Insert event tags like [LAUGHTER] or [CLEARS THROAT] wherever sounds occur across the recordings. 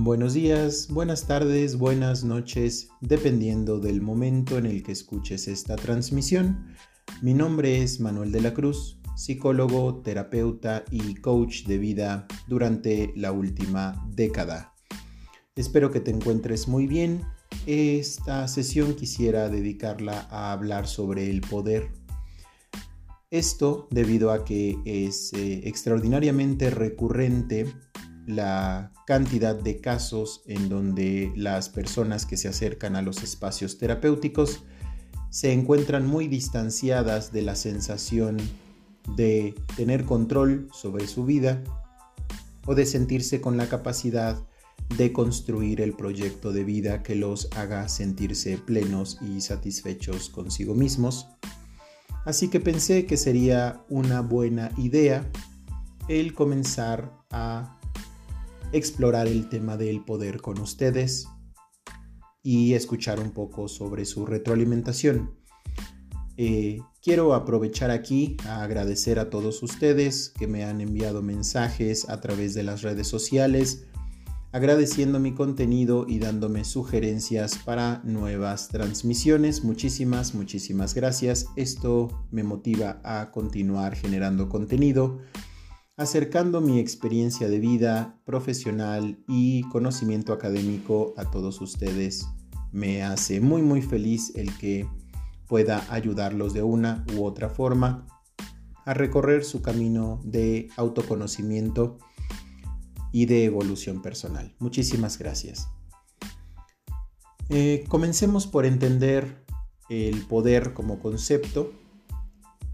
Buenos días, buenas tardes, buenas noches, dependiendo del momento en el que escuches esta transmisión. Mi nombre es Manuel de la Cruz, psicólogo, terapeuta y coach de vida durante la última década. Espero que te encuentres muy bien. Esta sesión quisiera dedicarla a hablar sobre el poder esto debido a que es eh, extraordinariamente recurrente la cantidad de casos en donde las personas que se acercan a los espacios terapéuticos se encuentran muy distanciadas de la sensación de tener control sobre su vida o de sentirse con la capacidad de construir el proyecto de vida que los haga sentirse plenos y satisfechos consigo mismos. Así que pensé que sería una buena idea el comenzar a explorar el tema del poder con ustedes y escuchar un poco sobre su retroalimentación. Eh, quiero aprovechar aquí a agradecer a todos ustedes que me han enviado mensajes a través de las redes sociales agradeciendo mi contenido y dándome sugerencias para nuevas transmisiones. Muchísimas, muchísimas gracias. Esto me motiva a continuar generando contenido, acercando mi experiencia de vida profesional y conocimiento académico a todos ustedes. Me hace muy, muy feliz el que pueda ayudarlos de una u otra forma a recorrer su camino de autoconocimiento y de evolución personal. Muchísimas gracias. Eh, comencemos por entender el poder como concepto,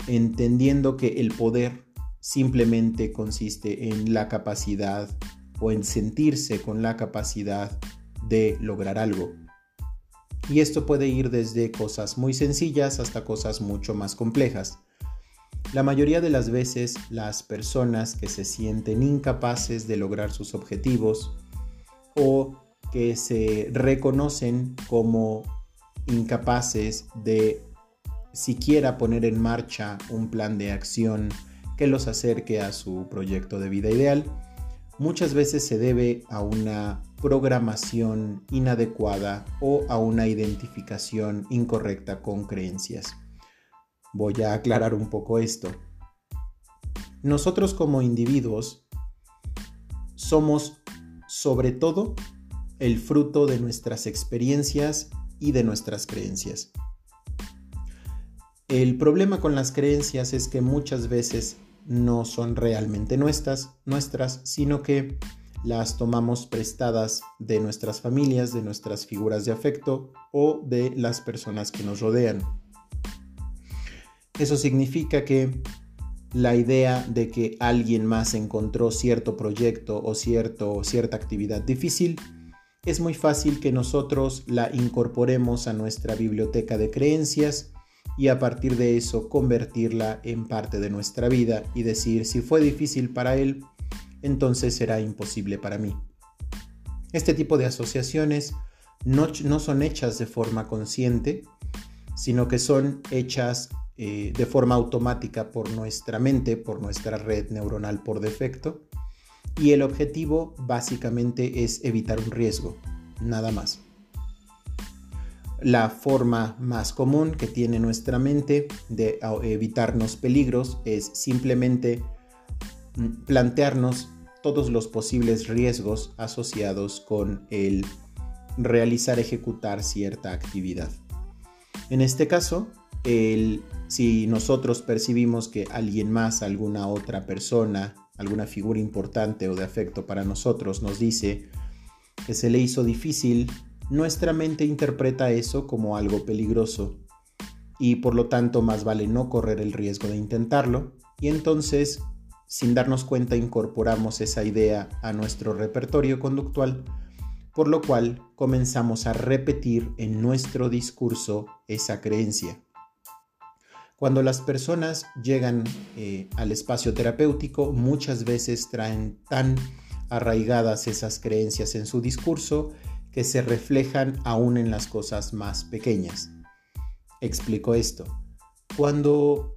entendiendo que el poder simplemente consiste en la capacidad o en sentirse con la capacidad de lograr algo. Y esto puede ir desde cosas muy sencillas hasta cosas mucho más complejas. La mayoría de las veces las personas que se sienten incapaces de lograr sus objetivos o que se reconocen como incapaces de siquiera poner en marcha un plan de acción que los acerque a su proyecto de vida ideal, muchas veces se debe a una programación inadecuada o a una identificación incorrecta con creencias. Voy a aclarar un poco esto. Nosotros como individuos somos sobre todo el fruto de nuestras experiencias y de nuestras creencias. El problema con las creencias es que muchas veces no son realmente nuestras, nuestras, sino que las tomamos prestadas de nuestras familias, de nuestras figuras de afecto o de las personas que nos rodean. Eso significa que la idea de que alguien más encontró cierto proyecto o cierto, cierta actividad difícil, es muy fácil que nosotros la incorporemos a nuestra biblioteca de creencias y a partir de eso convertirla en parte de nuestra vida y decir si fue difícil para él, entonces será imposible para mí. Este tipo de asociaciones no, no son hechas de forma consciente, sino que son hechas eh, de forma automática por nuestra mente, por nuestra red neuronal por defecto. Y el objetivo básicamente es evitar un riesgo, nada más. La forma más común que tiene nuestra mente de evitarnos peligros es simplemente mm, plantearnos todos los posibles riesgos asociados con el realizar, ejecutar cierta actividad. En este caso, el si nosotros percibimos que alguien más, alguna otra persona, alguna figura importante o de afecto para nosotros nos dice que se le hizo difícil, nuestra mente interpreta eso como algo peligroso y por lo tanto más vale no correr el riesgo de intentarlo y entonces sin darnos cuenta incorporamos esa idea a nuestro repertorio conductual, por lo cual comenzamos a repetir en nuestro discurso esa creencia. Cuando las personas llegan eh, al espacio terapéutico, muchas veces traen tan arraigadas esas creencias en su discurso que se reflejan aún en las cosas más pequeñas. Explico esto. Cuando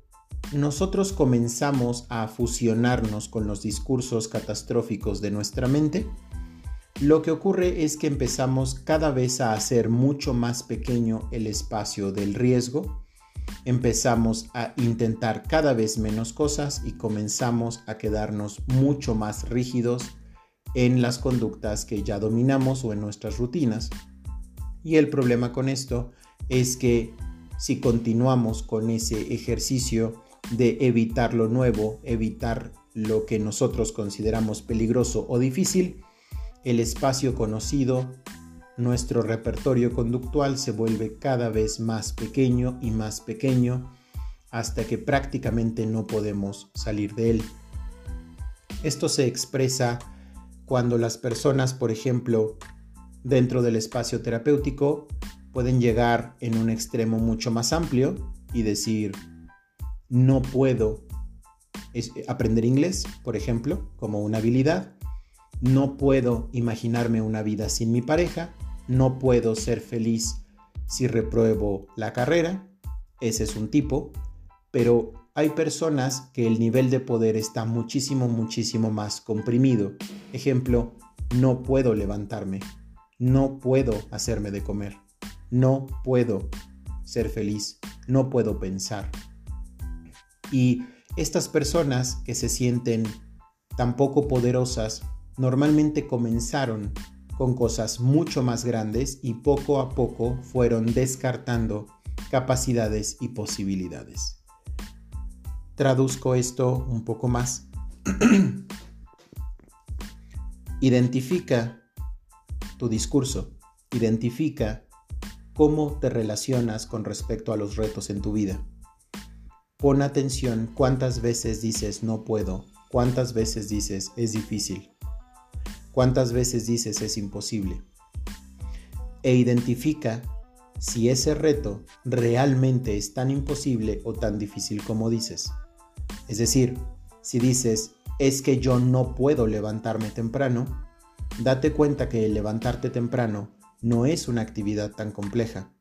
nosotros comenzamos a fusionarnos con los discursos catastróficos de nuestra mente, lo que ocurre es que empezamos cada vez a hacer mucho más pequeño el espacio del riesgo, empezamos a intentar cada vez menos cosas y comenzamos a quedarnos mucho más rígidos en las conductas que ya dominamos o en nuestras rutinas. Y el problema con esto es que si continuamos con ese ejercicio de evitar lo nuevo, evitar lo que nosotros consideramos peligroso o difícil, el espacio conocido, nuestro repertorio conductual se vuelve cada vez más pequeño y más pequeño hasta que prácticamente no podemos salir de él. Esto se expresa cuando las personas, por ejemplo, dentro del espacio terapéutico, pueden llegar en un extremo mucho más amplio y decir, no puedo aprender inglés, por ejemplo, como una habilidad, no puedo imaginarme una vida sin mi pareja, no puedo ser feliz si repruebo la carrera, ese es un tipo, pero hay personas que el nivel de poder está muchísimo, muchísimo más comprimido. Ejemplo, no puedo levantarme, no puedo hacerme de comer, no puedo ser feliz, no puedo pensar. Y estas personas que se sienten tan poco poderosas normalmente comenzaron con cosas mucho más grandes y poco a poco fueron descartando capacidades y posibilidades. Traduzco esto un poco más. [CLEARS THROAT] Identifica tu discurso, identifica cómo te relacionas con respecto a los retos en tu vida. Pon atención cuántas veces dices no puedo, cuántas veces dices es difícil. ¿Cuántas veces dices es imposible? E identifica si ese reto realmente es tan imposible o tan difícil como dices. Es decir, si dices es que yo no puedo levantarme temprano, date cuenta que el levantarte temprano no es una actividad tan compleja.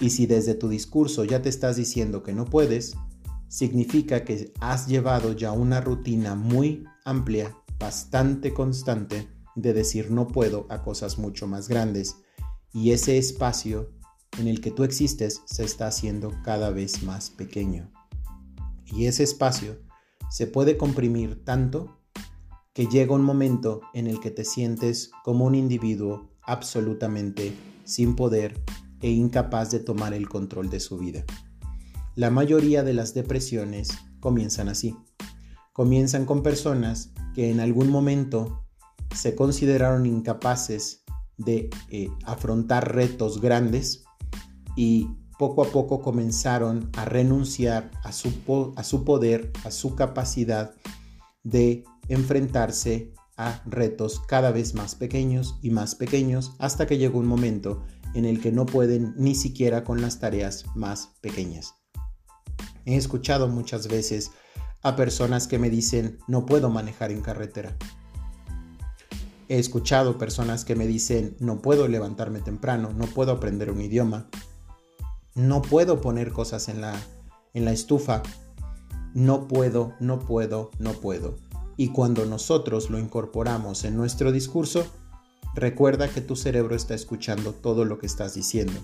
Y si desde tu discurso ya te estás diciendo que no puedes, significa que has llevado ya una rutina muy amplia bastante constante de decir no puedo a cosas mucho más grandes y ese espacio en el que tú existes se está haciendo cada vez más pequeño. Y ese espacio se puede comprimir tanto que llega un momento en el que te sientes como un individuo absolutamente sin poder e incapaz de tomar el control de su vida. La mayoría de las depresiones comienzan así. Comienzan con personas que en algún momento se consideraron incapaces de eh, afrontar retos grandes y poco a poco comenzaron a renunciar a su, a su poder, a su capacidad de enfrentarse a retos cada vez más pequeños y más pequeños hasta que llegó un momento en el que no pueden ni siquiera con las tareas más pequeñas. He escuchado muchas veces a personas que me dicen no puedo manejar en carretera. He escuchado personas que me dicen no puedo levantarme temprano, no puedo aprender un idioma, no puedo poner cosas en la, en la estufa, no puedo, no puedo, no puedo. Y cuando nosotros lo incorporamos en nuestro discurso, recuerda que tu cerebro está escuchando todo lo que estás diciendo.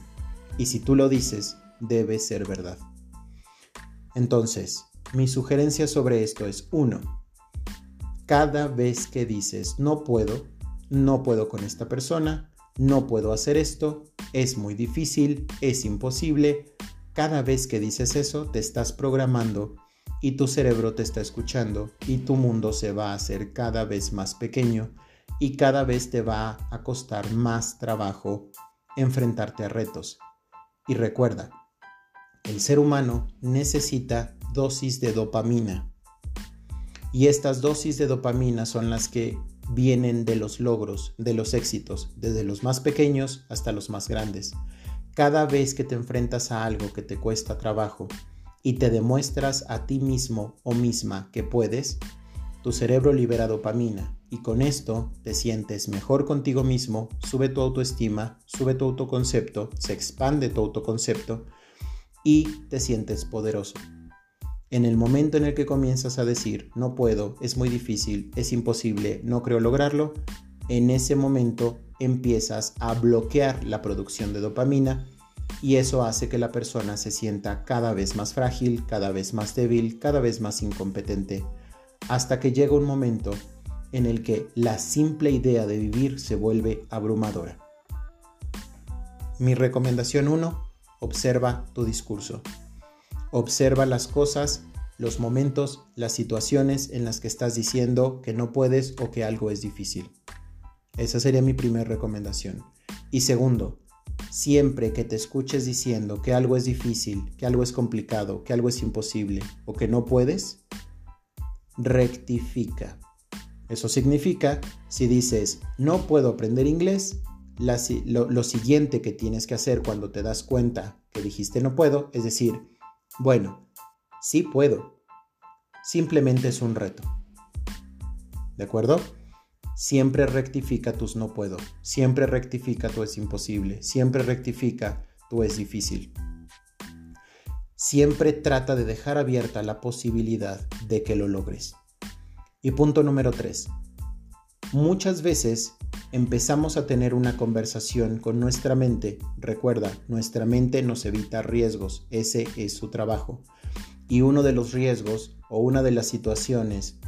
Y si tú lo dices, debe ser verdad. Entonces, mi sugerencia sobre esto es uno, Cada vez que dices no puedo, no puedo con esta persona, no puedo hacer esto, es muy difícil, es imposible, cada vez que dices eso te estás programando y tu cerebro te está escuchando y tu mundo se va a hacer cada vez más pequeño y cada vez te va a costar más trabajo enfrentarte a retos. Y recuerda, el ser humano necesita dosis de dopamina. Y estas dosis de dopamina son las que vienen de los logros, de los éxitos, desde los más pequeños hasta los más grandes. Cada vez que te enfrentas a algo que te cuesta trabajo y te demuestras a ti mismo o misma que puedes, tu cerebro libera dopamina y con esto te sientes mejor contigo mismo, sube tu autoestima, sube tu autoconcepto, se expande tu autoconcepto y te sientes poderoso. En el momento en el que comienzas a decir, no puedo, es muy difícil, es imposible, no creo lograrlo, en ese momento empiezas a bloquear la producción de dopamina y eso hace que la persona se sienta cada vez más frágil, cada vez más débil, cada vez más incompetente, hasta que llega un momento en el que la simple idea de vivir se vuelve abrumadora. Mi recomendación 1, observa tu discurso. Observa las cosas, los momentos, las situaciones en las que estás diciendo que no puedes o que algo es difícil. Esa sería mi primera recomendación. Y segundo, siempre que te escuches diciendo que algo es difícil, que algo es complicado, que algo es imposible o que no puedes, rectifica. Eso significa, si dices, no puedo aprender inglés, lo, lo, siguiente que tienes que hacer cuando te das cuenta que dijiste no puedo es decir, bueno, sí puedo. Simplemente es un reto. ¿De acuerdo? Siempre rectifica tus no puedo. Siempre rectifica tu es imposible. Siempre rectifica tu es difícil. Siempre trata de dejar abierta la posibilidad de que lo logres. Y punto número 3. Muchas veces empezamos a tener una conversación con nuestra mente. Recuerda, nuestra mente nos evita riesgos. Ese es su trabajo. Y uno de los riesgos o una de las situaciones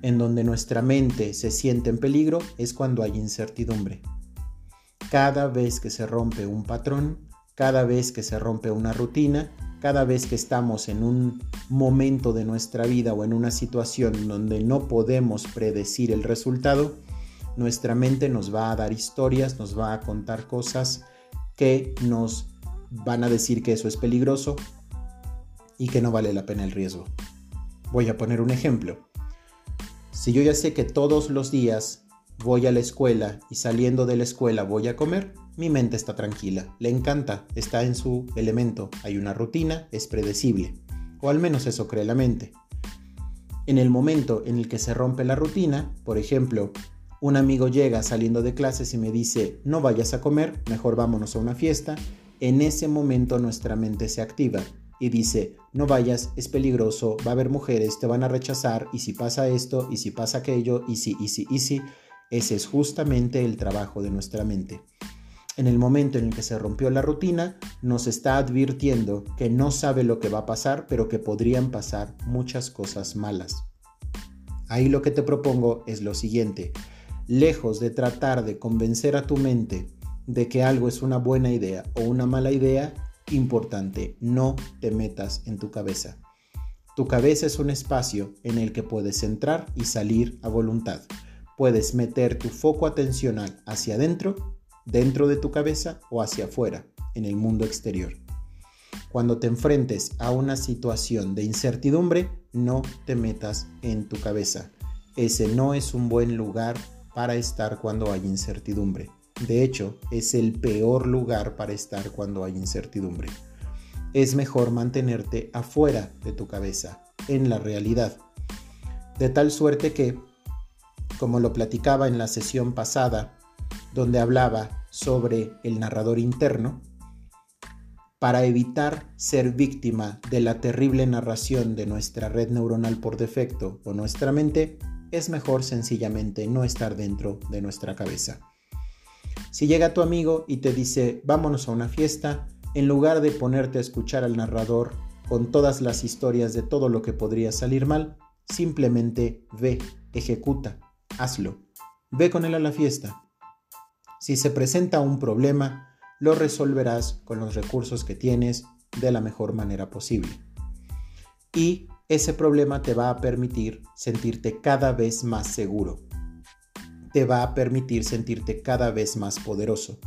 en donde nuestra mente se siente en peligro es cuando hay incertidumbre. Cada vez que se rompe un patrón, cada vez que se rompe una rutina, cada vez que estamos en un momento de nuestra vida o en una situación donde no podemos predecir el resultado, nuestra mente nos va a dar historias, nos va a contar cosas que nos van a decir que eso es peligroso y que no vale la pena el riesgo. Voy a poner un ejemplo. Si yo ya sé que todos los días voy a la escuela y saliendo de la escuela voy a comer, mi mente está tranquila, le encanta, está en su elemento, hay una rutina, es predecible, o al menos eso cree la mente. En el momento en el que se rompe la rutina, por ejemplo, un amigo llega saliendo de clases y me dice, no vayas a comer, mejor vámonos a una fiesta, en ese momento nuestra mente se activa y dice, no vayas, es peligroso, va a haber mujeres, te van a rechazar, y si pasa esto, y si pasa aquello, y si, y si, y si, ese es justamente el trabajo de nuestra mente. En el momento en el que se rompió la rutina, nos está advirtiendo que no sabe lo que va a pasar, pero que podrían pasar muchas cosas malas. Ahí lo que te propongo es lo siguiente. Lejos de tratar de convencer a tu mente de que algo es una buena idea o una mala idea, Importante, no te metas en tu cabeza. Tu cabeza es un espacio en el que puedes entrar y salir a voluntad. Puedes meter tu foco atencional hacia adentro, dentro de tu cabeza o hacia afuera, en el mundo exterior. Cuando te enfrentes a una situación de incertidumbre, no te metas en tu cabeza. Ese no es un buen lugar para estar cuando hay incertidumbre. De hecho, es el peor lugar para estar cuando hay incertidumbre. Es mejor mantenerte afuera de tu cabeza, en la realidad. De tal suerte que, como lo platicaba en la sesión pasada, donde hablaba sobre el narrador interno, para evitar ser víctima de la terrible narración de nuestra red neuronal por defecto o nuestra mente, es mejor sencillamente no estar dentro de nuestra cabeza. Si llega tu amigo y te dice vámonos a una fiesta, en lugar de ponerte a escuchar al narrador con todas las historias de todo lo que podría salir mal, simplemente ve, ejecuta, hazlo. Ve con él a la fiesta. Si se presenta un problema, lo resolverás con los recursos que tienes de la mejor manera posible. Y ese problema te va a permitir sentirte cada vez más seguro, te va a permitir sentirte cada vez más poderoso.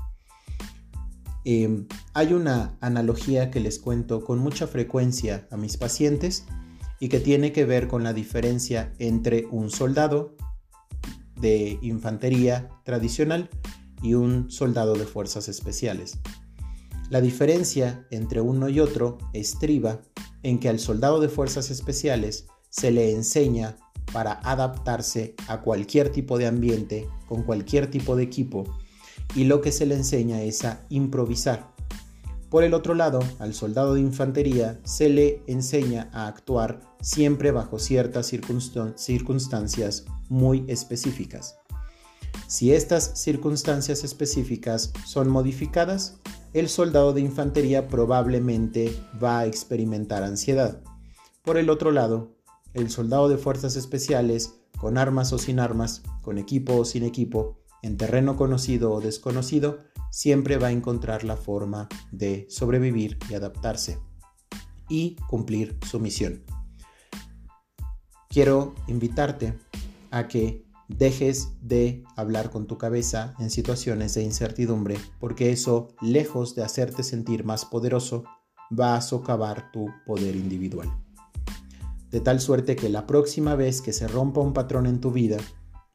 Em, hay una analogía que les cuento con mucha frecuencia a mis pacientes y que tiene que ver con la diferencia entre un soldado de infantería tradicional y un soldado de fuerzas especiales. La diferencia entre uno y otro estriba en que al soldado de fuerzas especiales se le enseña para adaptarse a cualquier tipo de ambiente, con cualquier tipo de equipo, y lo que se le enseña es a improvisar. Por el otro lado, al soldado de infantería se le enseña a actuar siempre bajo ciertas circunstancias muy específicas. Si estas circunstancias específicas son modificadas, el soldado de infantería probablemente va a experimentar ansiedad. Por el otro lado, el soldado de fuerzas especiales, con armas o sin armas, con equipo o sin equipo, en terreno conocido o desconocido, siempre va a encontrar la forma de sobrevivir y adaptarse y cumplir su misión. Quiero invitarte a que dejes de hablar con tu cabeza en situaciones de incertidumbre, porque eso, lejos de hacerte sentir más poderoso, va a socavar tu poder individual. De tal suerte que la próxima vez que se rompa un patrón en tu vida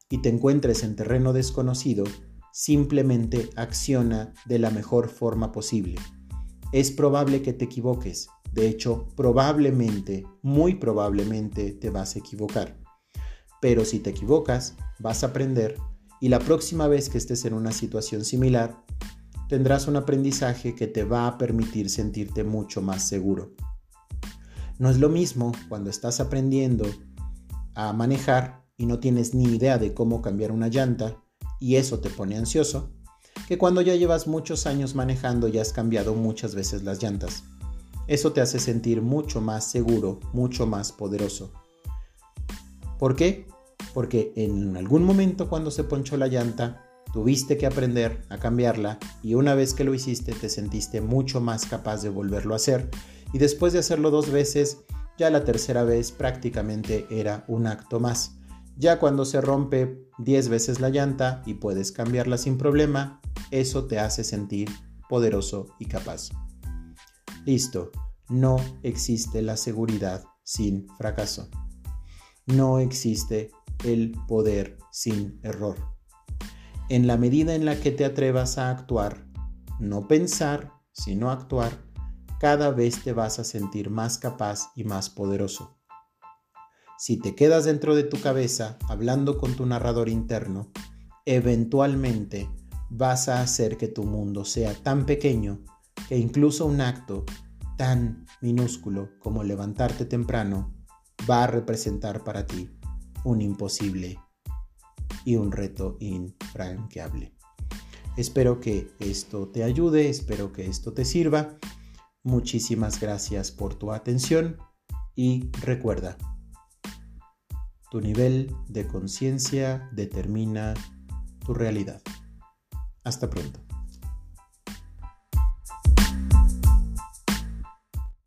y te encuentres en terreno desconocido, simplemente acciona de la mejor forma posible. Es probable que te equivoques, de hecho, probablemente, muy probablemente te vas a equivocar. Pero si te equivocas, vas a aprender y la próxima vez que estés en una situación similar, tendrás un aprendizaje que te va a permitir sentirte mucho más seguro. No es lo mismo cuando estás aprendiendo a manejar y no tienes ni idea de cómo cambiar una llanta y eso te pone ansioso, que cuando ya llevas muchos años manejando y has cambiado muchas veces las llantas. Eso te hace sentir mucho más seguro, mucho más poderoso. ¿Por qué? Porque en algún momento cuando se ponchó la llanta, tuviste que aprender a cambiarla y una vez que lo hiciste te sentiste mucho más capaz de volverlo a hacer y después de hacerlo dos veces, ya la tercera vez prácticamente era un acto más. Ya cuando se rompe 10 veces la llanta y puedes cambiarla sin problema, eso te hace sentir poderoso y capaz. Listo, no existe la seguridad sin fracaso. No existe el poder sin error. En la medida en la que te atrevas a actuar, no pensar, sino actuar, cada vez te vas a sentir más capaz y más poderoso. Si te quedas dentro de tu cabeza hablando con tu narrador interno, eventualmente vas a hacer que tu mundo sea tan pequeño que incluso un acto tan minúsculo como levantarte temprano va a representar para ti un imposible y un reto infranqueable. Espero que esto te ayude, espero que esto te sirva. Muchísimas gracias por tu atención y recuerda, tu nivel de conciencia determina tu realidad. Hasta pronto.